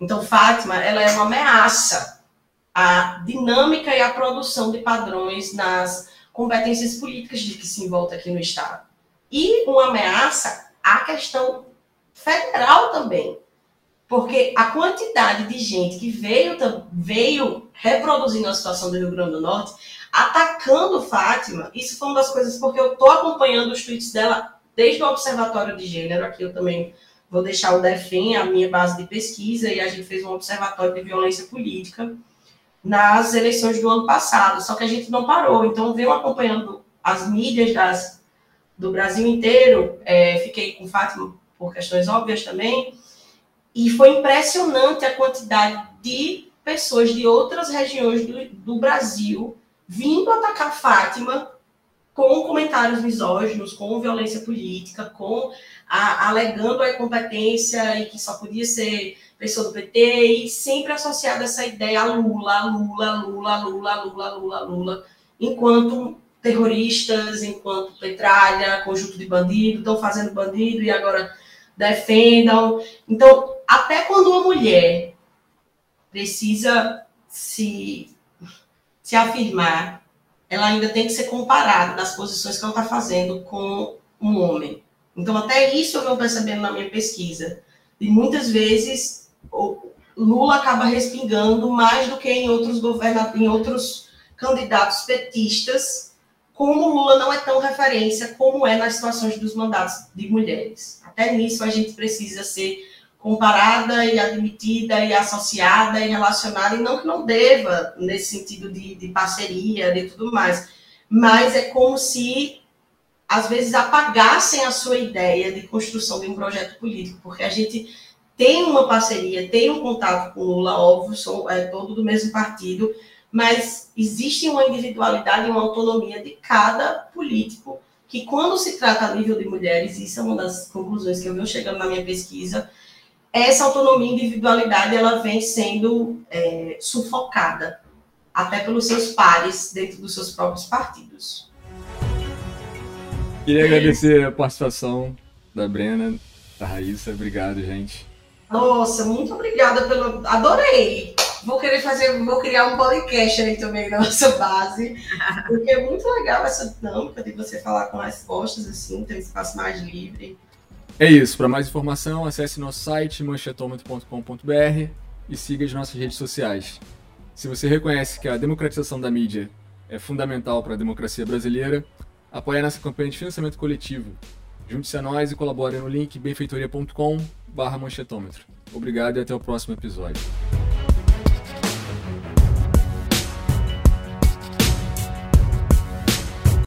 Então, Fátima, ela é uma ameaça a dinâmica e a produção de padrões nas competências políticas de que se envolta aqui no Estado. E uma ameaça à questão federal também, porque a quantidade de gente que veio, veio reproduzindo a situação do Rio Grande do Norte, atacando Fátima, isso foi uma das coisas, porque eu estou acompanhando os tweets dela desde o Observatório de Gênero, aqui eu também vou deixar o DEFEM, a minha base de pesquisa, e a gente fez um observatório de violência política, nas eleições do ano passado, só que a gente não parou. Então, venho acompanhando as mídias das, do Brasil inteiro, é, fiquei com Fátima por questões óbvias também, e foi impressionante a quantidade de pessoas de outras regiões do, do Brasil vindo atacar Fátima com comentários misóginos, com violência política, com a, alegando a incompetência e que só podia ser pessoa do PT e sempre associada essa ideia a Lula, Lula, Lula, Lula, Lula, Lula, Lula, enquanto terroristas, enquanto petralha, conjunto de bandido, estão fazendo bandido e agora defendam. Então, até quando uma mulher precisa se, se afirmar, ela ainda tem que ser comparada nas posições que ela está fazendo com um homem. Então, até isso eu venho percebendo na minha pesquisa. E muitas vezes Lula acaba respingando mais do que em outros governadores, em outros candidatos petistas, como Lula não é tão referência como é nas situações dos mandatos de mulheres. Até nisso a gente precisa ser comparada e admitida e associada e relacionada, e não que não deva, nesse sentido de, de parceria, de tudo mais, mas é como se, às vezes, apagassem a sua ideia de construção de um projeto político, porque a gente tem uma parceria, tem um contato com Lula, óbvio, são é, todo do mesmo partido, mas existe uma individualidade e uma autonomia de cada político, que quando se trata a nível de mulheres, isso é uma das conclusões que eu venho chegando na minha pesquisa, essa autonomia e individualidade ela vem sendo é, sufocada até pelos seus pares dentro dos seus próprios partidos. Queria agradecer a participação da Brena, da Raíssa. Obrigado, gente. Nossa, muito obrigada pelo. Adorei! Vou querer fazer, vou criar um podcast aí também na nossa base, porque é muito legal essa dinâmica de você falar com respostas assim, ter um espaço mais livre. É isso. Para mais informação, acesse nosso site manchetômetro.com.br e siga as nossas redes sociais. Se você reconhece que a democratização da mídia é fundamental para a democracia brasileira, apoie nossa campanha de financiamento coletivo. Junte-se a nós e colabore no link benfeitoria.com/manchetômetro. Obrigado e até o próximo episódio.